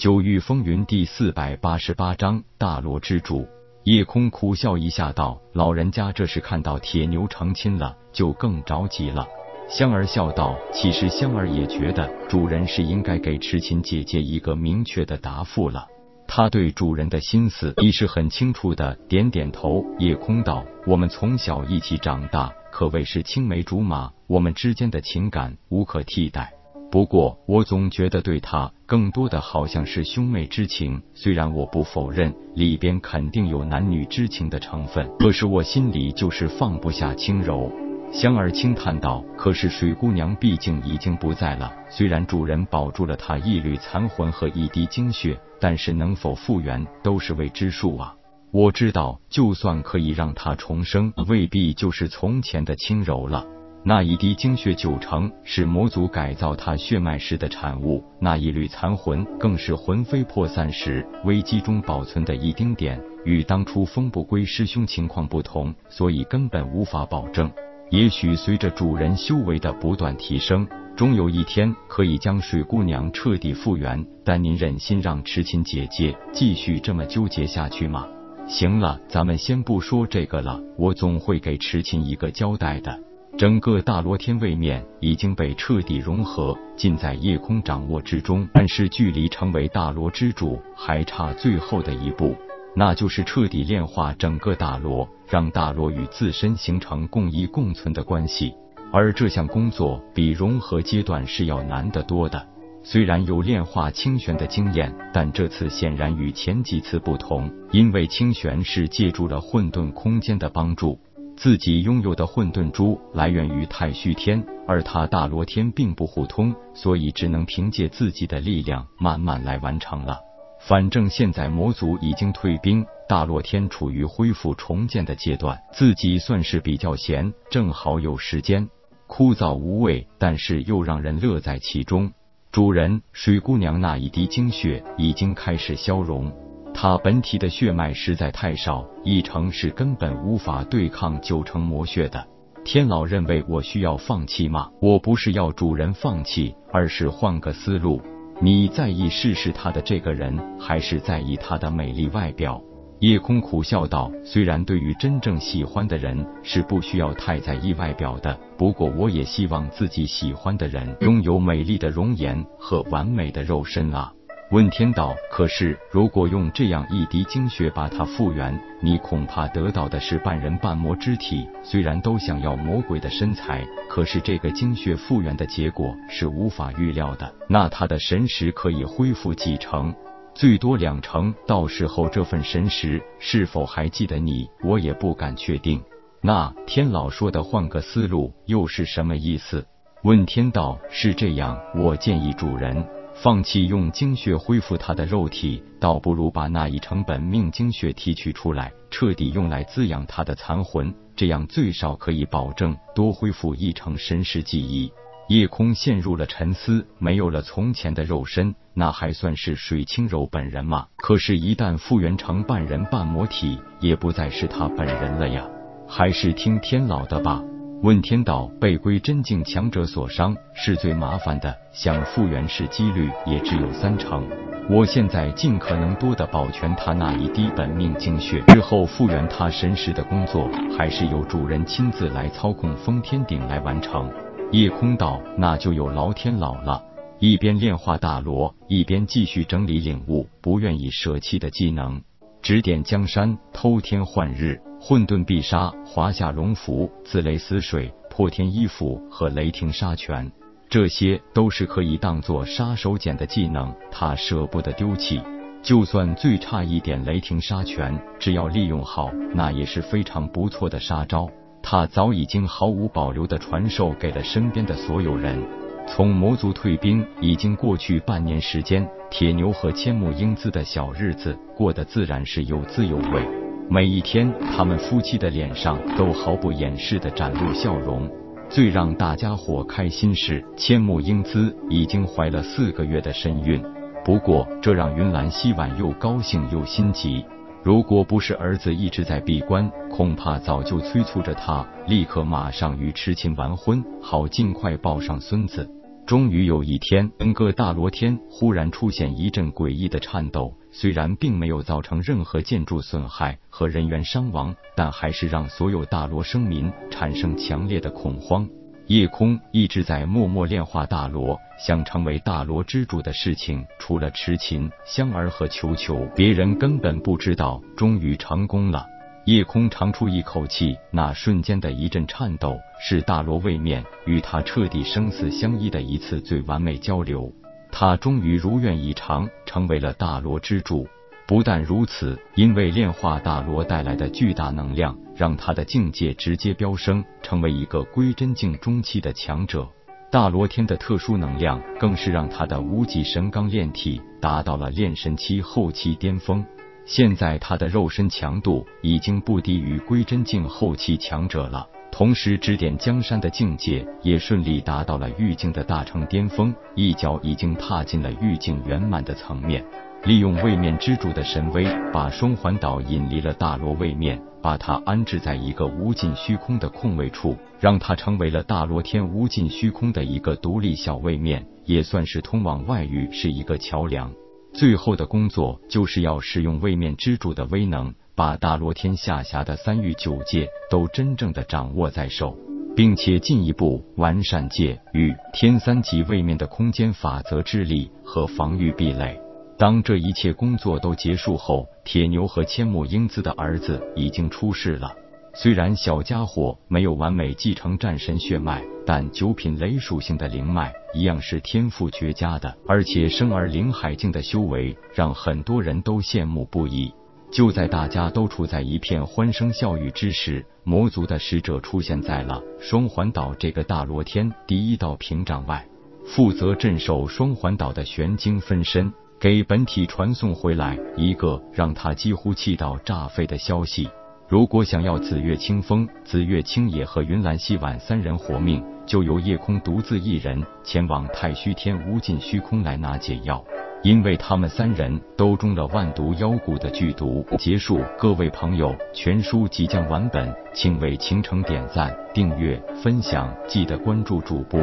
九域风云第四百八十八章大罗之主。夜空苦笑一下道：“老人家这是看到铁牛成亲了，就更着急了。”香儿笑道：“其实香儿也觉得主人是应该给痴情姐姐一个明确的答复了。他对主人的心思已是很清楚的。”点点头。夜空道：“我们从小一起长大，可谓是青梅竹马，我们之间的情感无可替代。”不过，我总觉得对他更多的好像是兄妹之情。虽然我不否认里边肯定有男女之情的成分，可是我心里就是放不下轻柔。香儿轻叹道：“可是水姑娘毕竟已经不在了。虽然主人保住了她一缕残魂和一滴精血，但是能否复原都是未知数啊。我知道，就算可以让她重生，未必就是从前的轻柔了。”那一滴精血九成是魔族改造他血脉时的产物，那一缕残魂更是魂飞魄散时危机中保存的一丁点。与当初风不归师兄情况不同，所以根本无法保证。也许随着主人修为的不断提升，终有一天可以将水姑娘彻底复原。但您忍心让痴情姐姐继续这么纠结下去吗？行了，咱们先不说这个了，我总会给痴情一个交代的。整个大罗天位面已经被彻底融合，尽在夜空掌握之中。但是距离成为大罗之主还差最后的一步，那就是彻底炼化整个大罗，让大罗与自身形成共依共存的关系。而这项工作比融合阶段是要难得多的。虽然有炼化清玄的经验，但这次显然与前几次不同，因为清玄是借助了混沌空间的帮助。自己拥有的混沌珠来源于太虚天，而他大罗天并不互通，所以只能凭借自己的力量慢慢来完成了。反正现在魔族已经退兵，大罗天处于恢复重建的阶段，自己算是比较闲，正好有时间。枯燥无味，但是又让人乐在其中。主人，水姑娘那一滴精血已经开始消融。他本体的血脉实在太少，一成是根本无法对抗九成魔血的。天老认为我需要放弃吗？我不是要主人放弃，而是换个思路。你在意试试他的这个人，还是在意他的美丽外表？夜空苦笑道：“虽然对于真正喜欢的人是不需要太在意外表的，不过我也希望自己喜欢的人拥有美丽的容颜和完美的肉身啊。”问天道，可是如果用这样一滴精血把它复原，你恐怕得到的是半人半魔之体。虽然都想要魔鬼的身材，可是这个精血复原的结果是无法预料的。那他的神识可以恢复几成？最多两成。到时候这份神识是否还记得你，我也不敢确定。那天老说的换个思路又是什么意思？问天道，是这样，我建议主人。放弃用精血恢复他的肉体，倒不如把那一成本命精血提取出来，彻底用来滋养他的残魂，这样最少可以保证多恢复一成神识记忆。夜空陷入了沉思，没有了从前的肉身，那还算是水清柔本人吗？可是，一旦复原成半人半魔体，也不再是他本人了呀。还是听天老的吧。问天道被归真境强者所伤是最麻烦的，想复原时几率也只有三成。我现在尽可能多的保全他那一滴本命精血，日后复原他神识的工作，还是由主人亲自来操控封天顶来完成。夜空道那就有劳天老了，一边炼化大罗，一边继续整理领悟不愿意舍弃的技能，指点江山，偷天换日。混沌必杀、华夏龙符、自雷死水、破天衣服和雷霆杀拳，这些都是可以当做杀手锏的技能，他舍不得丢弃。就算最差一点雷霆杀拳，只要利用好，那也是非常不错的杀招。他早已经毫无保留的传授给了身边的所有人。从魔族退兵已经过去半年时间，铁牛和千木英姿的小日子过得自然是有滋有味。每一天，他们夫妻的脸上都毫不掩饰的展露笑容。最让大家伙开心是，千木英姿已经怀了四个月的身孕。不过，这让云岚希婉又高兴又心急。如果不是儿子一直在闭关，恐怕早就催促着他立刻马上与痴情完婚，好尽快抱上孙子。终于有一天，整个大罗天忽然出现一阵诡异的颤抖，虽然并没有造成任何建筑损害和人员伤亡，但还是让所有大罗生民产生强烈的恐慌。夜空一直在默默炼化大罗，想成为大罗之主的事情，除了痴琴、香儿和球球，别人根本不知道。终于成功了。夜空长出一口气，那瞬间的一阵颤抖，是大罗位面与他彻底生死相依的一次最完美交流。他终于如愿以偿，成为了大罗之主。不但如此，因为炼化大罗带来的巨大能量，让他的境界直接飙升，成为一个归真境中期的强者。大罗天的特殊能量，更是让他的无极神罡炼体达到了炼神期后期巅峰。现在他的肉身强度已经不低于归真境后期强者了，同时指点江山的境界也顺利达到了玉境的大成巅峰，一脚已经踏进了玉境圆满的层面。利用位面之主的神威，把双环岛引离了大罗位面，把它安置在一个无尽虚空的空位处，让它成为了大罗天无尽虚空的一个独立小位面，也算是通往外域是一个桥梁。最后的工作就是要使用位面之主的威能，把大罗天下辖的三域九界都真正的掌握在手，并且进一步完善界与天三级位面的空间法则之力和防御壁垒。当这一切工作都结束后，铁牛和千木英姿的儿子已经出世了。虽然小家伙没有完美继承战神血脉，但九品雷属性的灵脉一样是天赋绝佳的，而且生而灵海境的修为让很多人都羡慕不已。就在大家都处在一片欢声笑语之时，魔族的使者出现在了双环岛这个大罗天第一道屏障外，负责镇守双环岛的玄晶分身给本体传送回来一个让他几乎气到炸飞的消息。如果想要紫月清风、紫月清野和云岚希婉三人活命，就由夜空独自一人前往太虚天无尽虚空来拿解药，因为他们三人都中了万毒妖蛊的剧毒。结束，各位朋友，全书即将完本，请为倾城点赞、订阅、分享，记得关注主播。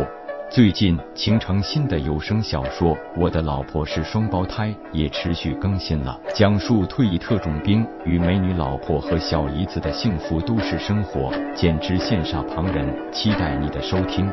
最近，晴城新的有声小说《我的老婆是双胞胎》也持续更新了，讲述退役特种兵与美女老婆和小姨子的幸福都市生活，简直羡煞旁人。期待你的收听。